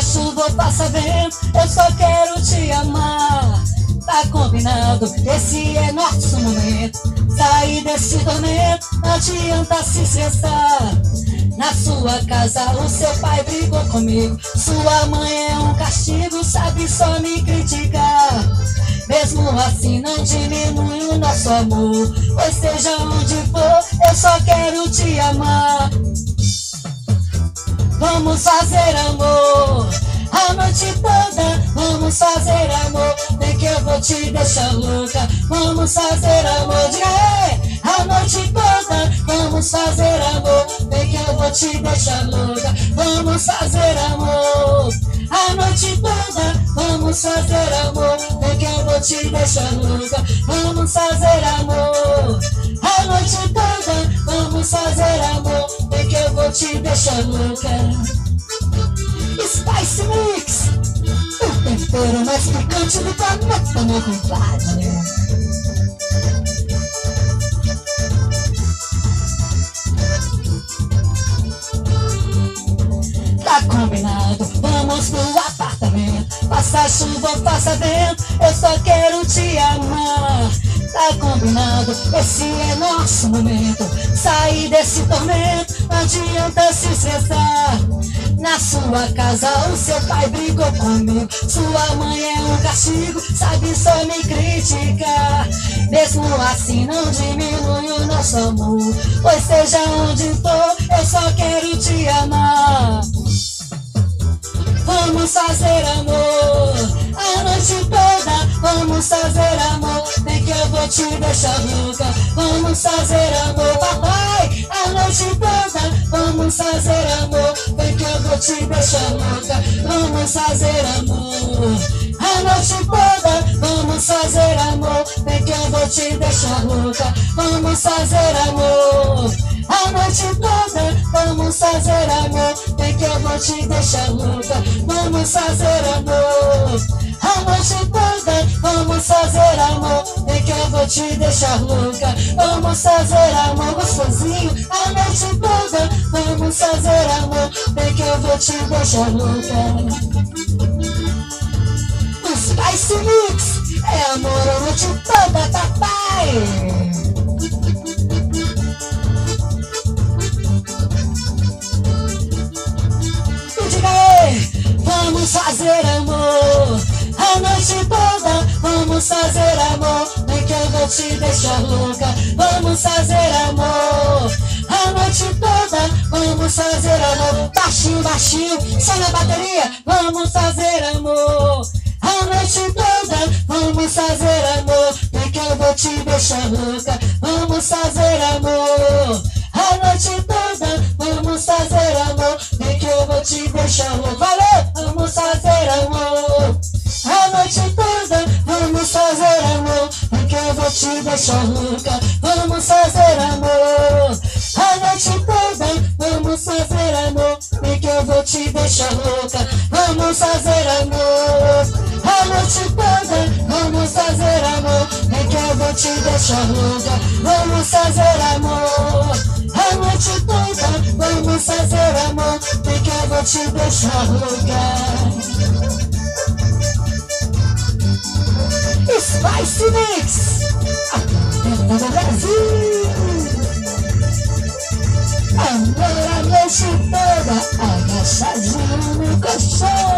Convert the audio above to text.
chuva ou vento, eu só quero te amar. Tá combinado, esse é nosso momento. Sair desse tormento, não adianta se estressar. Na sua casa, o seu pai brigou comigo. Sua mãe é um castigo, sabe só me criticar. Mesmo assim, não diminui o nosso amor. Pois seja onde for, eu só quero te amar. Vamos fazer amor a noite toda. Vamos fazer amor, nem que eu vou te deixar louca. Vamos fazer amor, aí. A noite toda, vamos fazer amor, nem que eu vou te deixar louca. Vamos fazer amor. A noite toda, vamos fazer amor, nem que eu vou te deixar louca. Vamos fazer amor. Te deixar louca. Spice Mix, o tempero mais picante do planeta, meu compadre. Tá combinado, vamos pro apartamento. Faça chuva, faça vento, eu só quero te amar. Tá combinado, esse é nosso momento. Sair desse tormento, não adianta se estressar. Na sua casa o seu pai brigou comigo Sua mãe é um castigo, sabe só me criticar Mesmo assim não diminui o nosso amor Pois seja onde for, eu só quero te amar Vamos fazer amor a noite toda. Vamos fazer amor, que eu vou te deixar louca. Vamos fazer amor, papai, a noite toda. Vamos fazer amor, nem que eu vou te deixar louca. Vamos fazer amor. A noite toda, vamos fazer amor, nem que eu vou te deixar louca. Vamos fazer amor. A noite toda, vamos fazer amor, nem que eu vou te deixar louca. Vamos fazer amor. A noite vou te deixar louca. Vamos fazer amor gostosinho. A noite toda, vamos fazer amor, nem que eu vou te deixar louca. Spice Mix é amor a noite toda, papai. vamos fazer amor. A noite toda, vamos fazer amor. Que eu vou te deixar louca. Vamos fazer amor. A noite toda, vamos fazer amor. Baixinho, baixinho, só na bateria. Vamos fazer amor. A noite toda, vamos fazer amor. Nem que eu vou te deixar louca. Vamos fazer amor. Te deixar louca. Vamos fazer amor. A noite toda, vamos fazer amor. Nem que eu vou te deixar louca. Vamos fazer amor. A noite toda, vamos fazer amor. Nem que eu vou te deixar louca. Vamos fazer amor. A noite toda vamos fazer amor Nem que eu vou te deixar lugar Spice Mix A do Brasil Amor a noite toda Agachadinho no colchão